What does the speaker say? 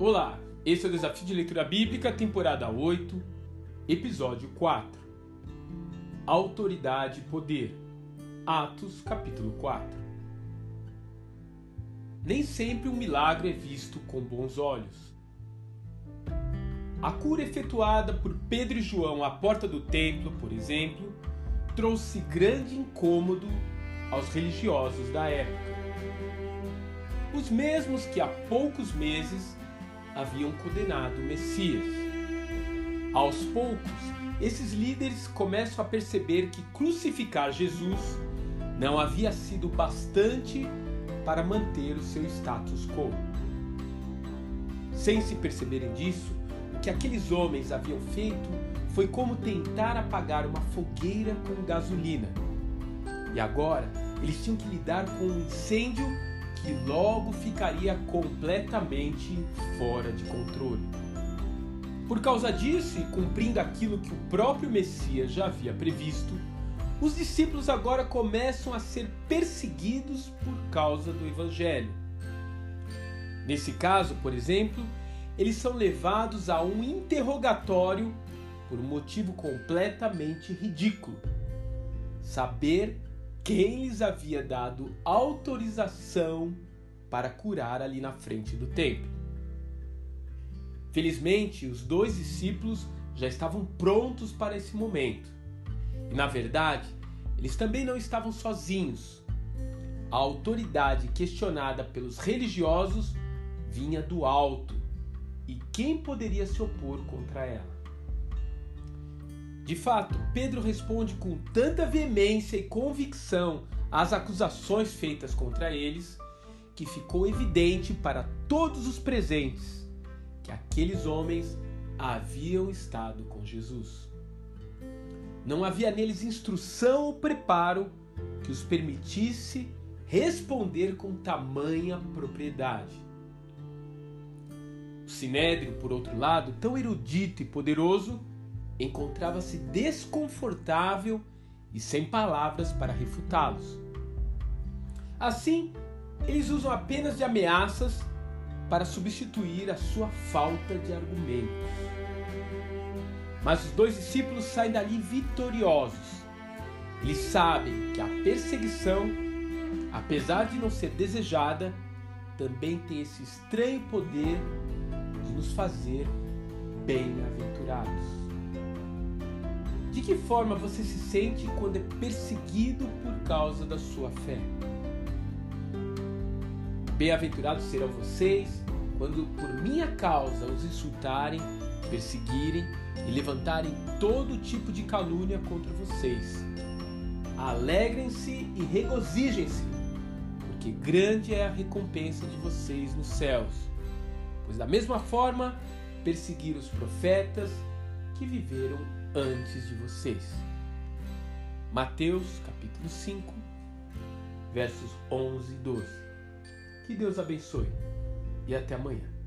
Olá, esse é o Desafio de Leitura Bíblica, temporada 8, episódio 4. Autoridade e Poder. Atos, capítulo 4. Nem sempre um milagre é visto com bons olhos. A cura efetuada por Pedro e João à porta do templo, por exemplo, trouxe grande incômodo aos religiosos da época. Os mesmos que há poucos meses haviam condenado o Messias. Aos poucos, esses líderes começam a perceber que crucificar Jesus não havia sido bastante para manter o seu status quo. Sem se perceberem disso, o que aqueles homens haviam feito foi como tentar apagar uma fogueira com gasolina. E agora eles tinham que lidar com um incêndio que logo ficaria completamente fora de controle. Por causa disso, e cumprindo aquilo que o próprio Messias já havia previsto, os discípulos agora começam a ser perseguidos por causa do Evangelho. Nesse caso, por exemplo, eles são levados a um interrogatório por um motivo completamente ridículo: saber quem lhes havia dado autorização para curar ali na frente do templo. Felizmente, os dois discípulos já estavam prontos para esse momento. E na verdade, eles também não estavam sozinhos. A autoridade questionada pelos religiosos vinha do alto. E quem poderia se opor contra ela? De fato, Pedro responde com tanta veemência e convicção às acusações feitas contra eles que ficou evidente para todos os presentes que aqueles homens haviam estado com Jesus. Não havia neles instrução ou preparo que os permitisse responder com tamanha propriedade. O Sinédrio, por outro lado, tão erudito e poderoso, encontrava-se desconfortável e sem palavras para refutá-los. Assim, eles usam apenas de ameaças para substituir a sua falta de argumentos. Mas os dois discípulos saem dali vitoriosos. Eles sabem que a perseguição, apesar de não ser desejada, também tem esse estranho poder de nos fazer bem-aventurados. De que forma você se sente quando é perseguido por causa da sua fé? Bem-aventurados serão vocês quando por minha causa os insultarem, perseguirem e levantarem todo tipo de calúnia contra vocês. Alegrem-se e regozijem-se, porque grande é a recompensa de vocês nos céus. Pois da mesma forma perseguiram os profetas que viveram antes de vocês. Mateus capítulo 5, versos 11 e 12. Que Deus abençoe e até amanhã.